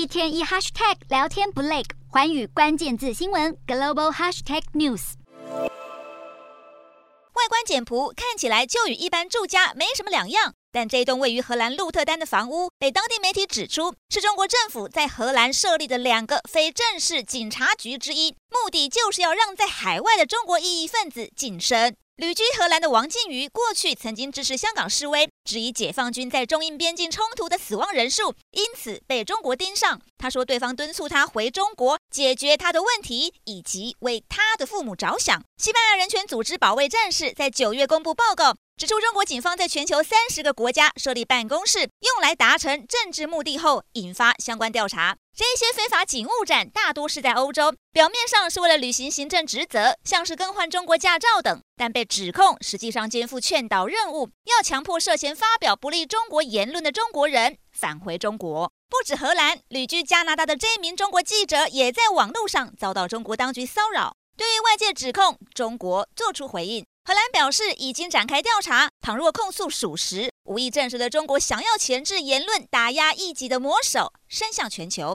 一天一 hashtag 聊天不累，寰宇关键字新闻 global hashtag news。外观简朴，看起来就与一般住家没什么两样。但这栋位于荷兰鹿特丹的房屋，被当地媒体指出是中国政府在荷兰设立的两个非正式警察局之一，目的就是要让在海外的中国异议分子谨慎。旅居荷兰的王靖宇过去曾经支持香港示威，质疑解放军在中印边境冲突的死亡人数，因此被中国盯上。他说，对方敦促他回中国解决他的问题，以及为他的父母着想。西班牙人权组织保卫战士在九月公布报告，指出中国警方在全球三十个国家设立办公室，用来达成政治目的后，引发相关调查。这些非法警务站大多是在欧洲，表面上是为了履行行政职责，像是更换中国驾照等，但被指控实际上肩负劝导任务，要强迫涉嫌发表不利中国言论的中国人返回中国。不止荷兰，旅居加拿大的这名中国记者也在网络上遭到中国当局骚扰。对于外界指控，中国做出回应。荷兰表示已经展开调查，倘若控诉属实，无疑证实了中国想要钳制言论、打压异己的魔手伸向全球。